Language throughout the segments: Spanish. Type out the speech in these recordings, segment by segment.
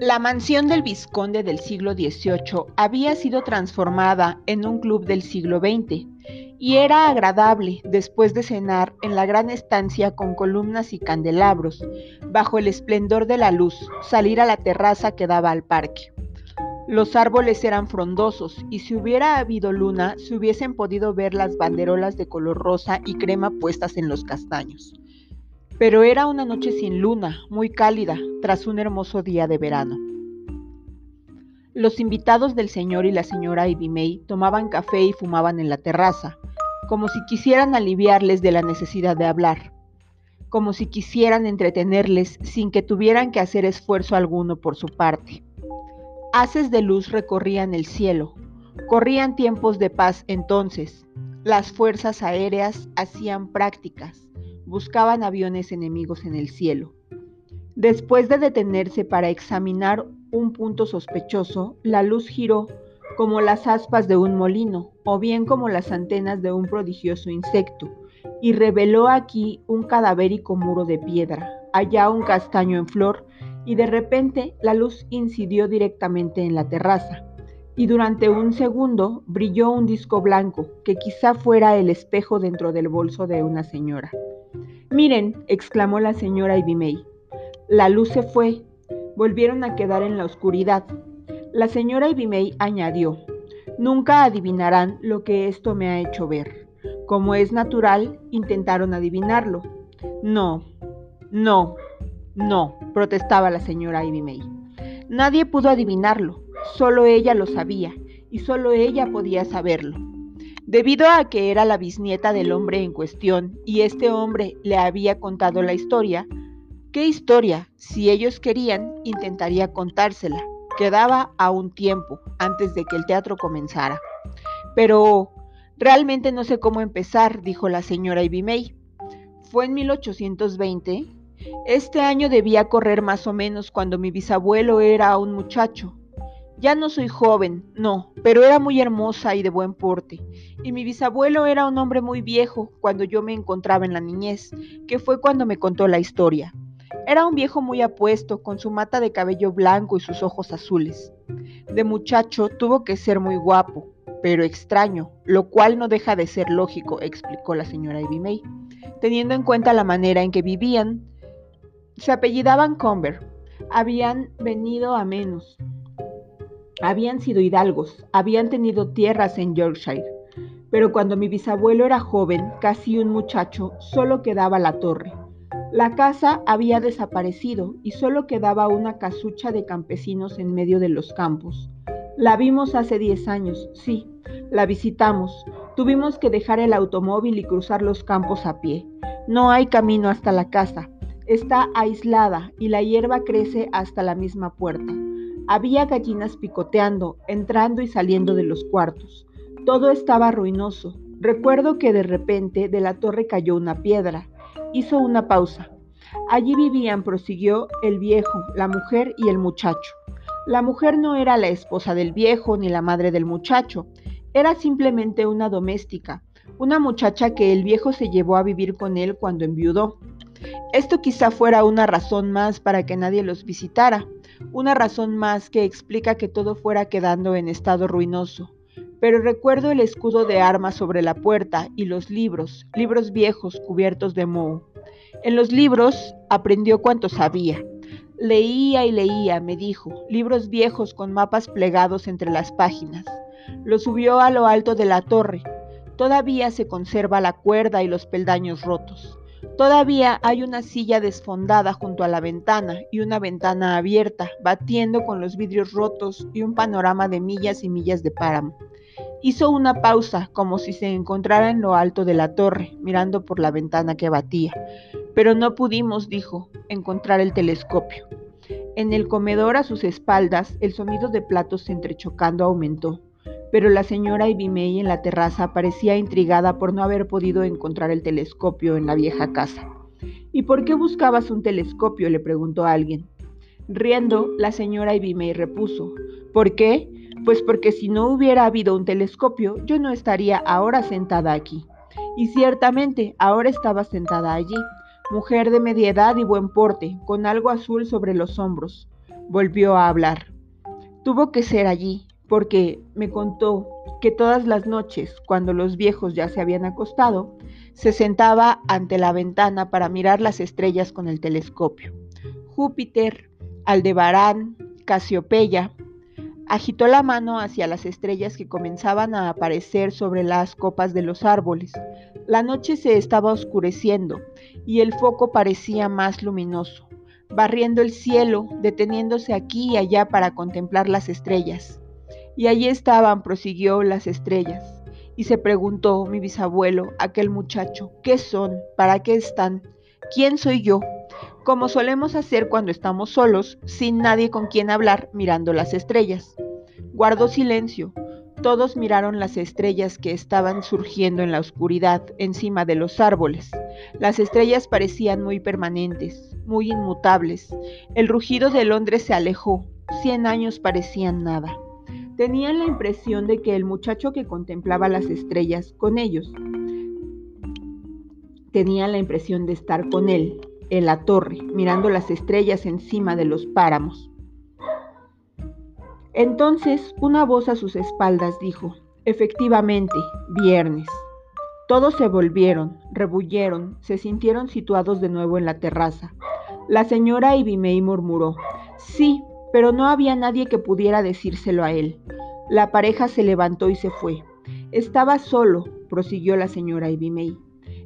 La mansión del vizconde del siglo XVIII había sido transformada en un club del siglo XX y era agradable, después de cenar en la gran estancia con columnas y candelabros, bajo el esplendor de la luz, salir a la terraza que daba al parque. Los árboles eran frondosos y si hubiera habido luna se hubiesen podido ver las banderolas de color rosa y crema puestas en los castaños. Pero era una noche sin luna, muy cálida, tras un hermoso día de verano. Los invitados del señor y la señora Ivy May tomaban café y fumaban en la terraza, como si quisieran aliviarles de la necesidad de hablar, como si quisieran entretenerles sin que tuvieran que hacer esfuerzo alguno por su parte. Haces de luz recorrían el cielo. Corrían tiempos de paz entonces. Las fuerzas aéreas hacían prácticas. Buscaban aviones enemigos en el cielo. Después de detenerse para examinar un punto sospechoso, la luz giró como las aspas de un molino o bien como las antenas de un prodigioso insecto y reveló aquí un cadavérico muro de piedra, allá un castaño en flor y de repente la luz incidió directamente en la terraza y durante un segundo brilló un disco blanco que quizá fuera el espejo dentro del bolso de una señora. Miren, exclamó la señora May. La luz se fue. Volvieron a quedar en la oscuridad. La señora May añadió, Nunca adivinarán lo que esto me ha hecho ver. Como es natural, intentaron adivinarlo. No, no, no, protestaba la señora May. Nadie pudo adivinarlo, solo ella lo sabía, y solo ella podía saberlo. Debido a que era la bisnieta del hombre en cuestión y este hombre le había contado la historia, ¿qué historia? Si ellos querían, intentaría contársela. Quedaba aún tiempo antes de que el teatro comenzara. Pero realmente no sé cómo empezar, dijo la señora Ivy May. Fue en 1820 este año debía correr más o menos cuando mi bisabuelo era un muchacho. Ya no soy joven, no, pero era muy hermosa y de buen porte. Y mi bisabuelo era un hombre muy viejo cuando yo me encontraba en la niñez, que fue cuando me contó la historia. Era un viejo muy apuesto, con su mata de cabello blanco y sus ojos azules. De muchacho tuvo que ser muy guapo, pero extraño, lo cual no deja de ser lógico, explicó la señora Ivy May, teniendo en cuenta la manera en que vivían, se apellidaban Comber. Habían venido a menos. Habían sido hidalgos. Habían tenido tierras en Yorkshire. Pero cuando mi bisabuelo era joven, casi un muchacho, solo quedaba la torre. La casa había desaparecido y solo quedaba una casucha de campesinos en medio de los campos. La vimos hace 10 años, sí, la visitamos. Tuvimos que dejar el automóvil y cruzar los campos a pie. No hay camino hasta la casa. Está aislada y la hierba crece hasta la misma puerta. Había gallinas picoteando, entrando y saliendo de los cuartos. Todo estaba ruinoso. Recuerdo que de repente de la torre cayó una piedra. Hizo una pausa. Allí vivían, prosiguió, el viejo, la mujer y el muchacho. La mujer no era la esposa del viejo ni la madre del muchacho, era simplemente una doméstica, una muchacha que el viejo se llevó a vivir con él cuando enviudó. Esto quizá fuera una razón más para que nadie los visitara, una razón más que explica que todo fuera quedando en estado ruinoso. Pero recuerdo el escudo de armas sobre la puerta y los libros, libros viejos cubiertos de moho. En los libros aprendió cuanto sabía. Leía y leía, me dijo, libros viejos con mapas plegados entre las páginas. Lo subió a lo alto de la torre. Todavía se conserva la cuerda y los peldaños rotos. Todavía hay una silla desfondada junto a la ventana y una ventana abierta, batiendo con los vidrios rotos y un panorama de millas y millas de páramo. Hizo una pausa, como si se encontrara en lo alto de la torre, mirando por la ventana que batía. Pero no pudimos, dijo, encontrar el telescopio. En el comedor a sus espaldas, el sonido de platos entrechocando aumentó pero la señora May en la terraza parecía intrigada por no haber podido encontrar el telescopio en la vieja casa. ¿Y por qué buscabas un telescopio? le preguntó alguien. Riendo, la señora May repuso. ¿Por qué? Pues porque si no hubiera habido un telescopio, yo no estaría ahora sentada aquí. Y ciertamente, ahora estaba sentada allí, mujer de media edad y buen porte, con algo azul sobre los hombros. volvió a hablar. Tuvo que ser allí, porque me contó que todas las noches, cuando los viejos ya se habían acostado, se sentaba ante la ventana para mirar las estrellas con el telescopio. Júpiter, Aldebarán, Casiopeya, agitó la mano hacia las estrellas que comenzaban a aparecer sobre las copas de los árboles. La noche se estaba oscureciendo y el foco parecía más luminoso, barriendo el cielo, deteniéndose aquí y allá para contemplar las estrellas. Y allí estaban, prosiguió, las estrellas. Y se preguntó mi bisabuelo, aquel muchacho, ¿qué son? ¿Para qué están? ¿Quién soy yo? Como solemos hacer cuando estamos solos, sin nadie con quien hablar, mirando las estrellas. Guardó silencio. Todos miraron las estrellas que estaban surgiendo en la oscuridad encima de los árboles. Las estrellas parecían muy permanentes, muy inmutables. El rugido de Londres se alejó. Cien años parecían nada. Tenían la impresión de que el muchacho que contemplaba las estrellas con ellos tenía la impresión de estar con él en la torre, mirando las estrellas encima de los páramos. Entonces una voz a sus espaldas dijo, efectivamente, viernes. Todos se volvieron, rebullieron, se sintieron situados de nuevo en la terraza. La señora Ibimei murmuró, sí, pero no había nadie que pudiera decírselo a él. La pareja se levantó y se fue. Estaba solo, prosiguió la señora Ibimei.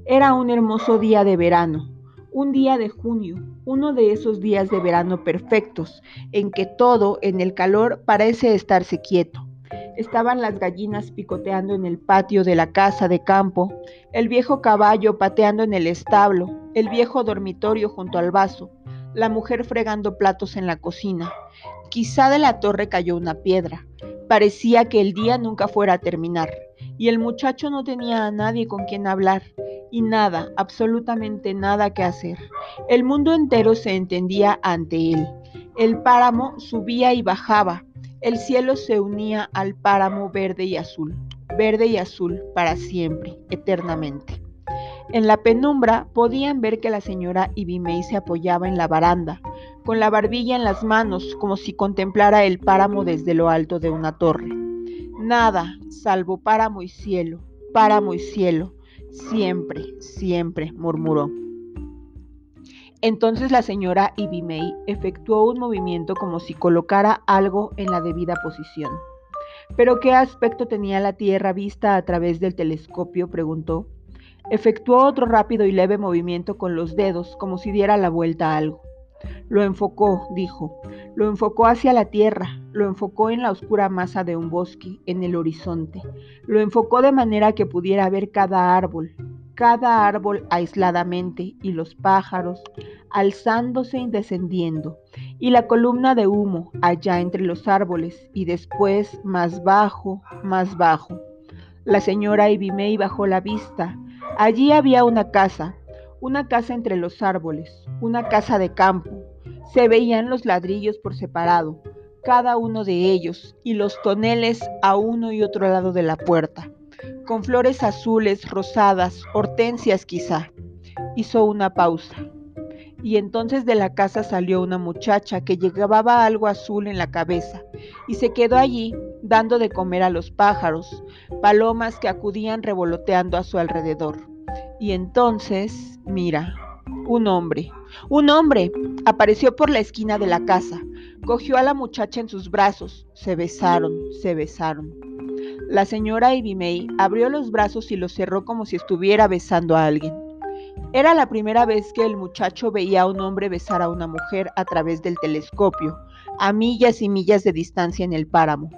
Era un hermoso día de verano, un día de junio, uno de esos días de verano perfectos, en que todo en el calor parece estarse quieto. Estaban las gallinas picoteando en el patio de la casa de campo, el viejo caballo pateando en el establo, el viejo dormitorio junto al vaso, la mujer fregando platos en la cocina. Quizá de la torre cayó una piedra. Parecía que el día nunca fuera a terminar, y el muchacho no tenía a nadie con quien hablar, y nada, absolutamente nada que hacer. El mundo entero se entendía ante él. El páramo subía y bajaba, el cielo se unía al páramo verde y azul, verde y azul para siempre, eternamente. En la penumbra podían ver que la señora Ibimei se apoyaba en la baranda, con la barbilla en las manos, como si contemplara el páramo desde lo alto de una torre. Nada, salvo páramo y cielo, páramo y cielo, siempre, siempre, murmuró. Entonces la señora Ibimei efectuó un movimiento como si colocara algo en la debida posición. ¿Pero qué aspecto tenía la Tierra vista a través del telescopio? preguntó. Efectuó otro rápido y leve movimiento con los dedos, como si diera la vuelta a algo. Lo enfocó, dijo, lo enfocó hacia la tierra, lo enfocó en la oscura masa de un bosque, en el horizonte, lo enfocó de manera que pudiera ver cada árbol, cada árbol aisladamente y los pájaros alzándose y descendiendo, y la columna de humo allá entre los árboles y después más bajo, más bajo. La señora Ibimei bajó la vista Allí había una casa, una casa entre los árboles, una casa de campo. Se veían los ladrillos por separado, cada uno de ellos, y los toneles a uno y otro lado de la puerta, con flores azules, rosadas, hortensias quizá. Hizo una pausa. Y entonces de la casa salió una muchacha que llevaba algo azul en la cabeza y se quedó allí dando de comer a los pájaros, palomas que acudían revoloteando a su alrededor. Y entonces, mira, un hombre, un hombre, apareció por la esquina de la casa, cogió a la muchacha en sus brazos, se besaron, se besaron. La señora Ibimei abrió los brazos y los cerró como si estuviera besando a alguien. Era la primera vez que el muchacho veía a un hombre besar a una mujer a través del telescopio, a millas y millas de distancia en el páramo.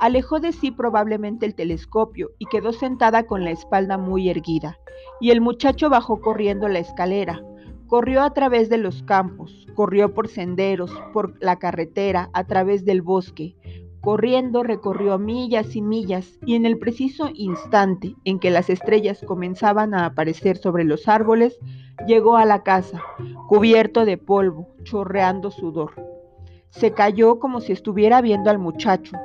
Alejó de sí probablemente el telescopio y quedó sentada con la espalda muy erguida, y el muchacho bajó corriendo la escalera. Corrió a través de los campos, corrió por senderos, por la carretera, a través del bosque. Corriendo recorrió millas y millas y en el preciso instante en que las estrellas comenzaban a aparecer sobre los árboles, llegó a la casa, cubierto de polvo, chorreando sudor. Se cayó como si estuviera viendo al muchacho,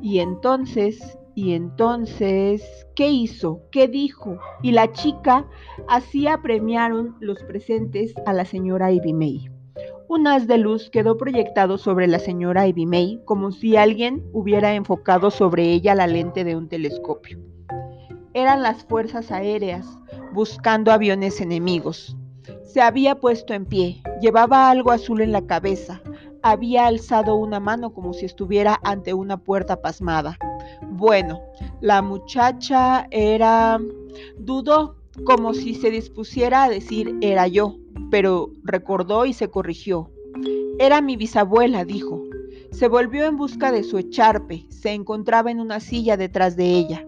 y entonces, y entonces, ¿qué hizo? ¿Qué dijo? Y la chica así apremiaron los presentes a la señora Ibimei. Un haz de luz quedó proyectado sobre la señora Ivy May como si alguien hubiera enfocado sobre ella la lente de un telescopio. Eran las fuerzas aéreas buscando aviones enemigos. Se había puesto en pie, llevaba algo azul en la cabeza, había alzado una mano como si estuviera ante una puerta pasmada. Bueno, la muchacha era... dudó, como si se dispusiera a decir era yo, pero recordó y se corrigió. Era mi bisabuela, dijo. Se volvió en busca de su echarpe, se encontraba en una silla detrás de ella.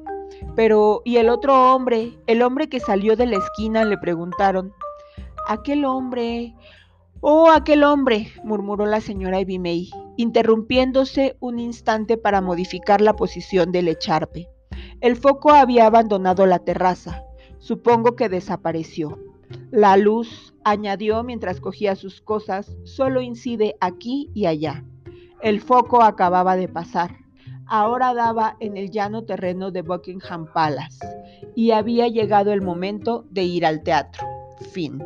Pero, ¿y el otro hombre? El hombre que salió de la esquina, le preguntaron. Aquel hombre. Oh, aquel hombre, murmuró la señora May, interrumpiéndose un instante para modificar la posición del echarpe. El foco había abandonado la terraza. Supongo que desapareció. La luz, añadió mientras cogía sus cosas, solo incide aquí y allá. El foco acababa de pasar. Ahora daba en el llano terreno de Buckingham Palace y había llegado el momento de ir al teatro. Fin.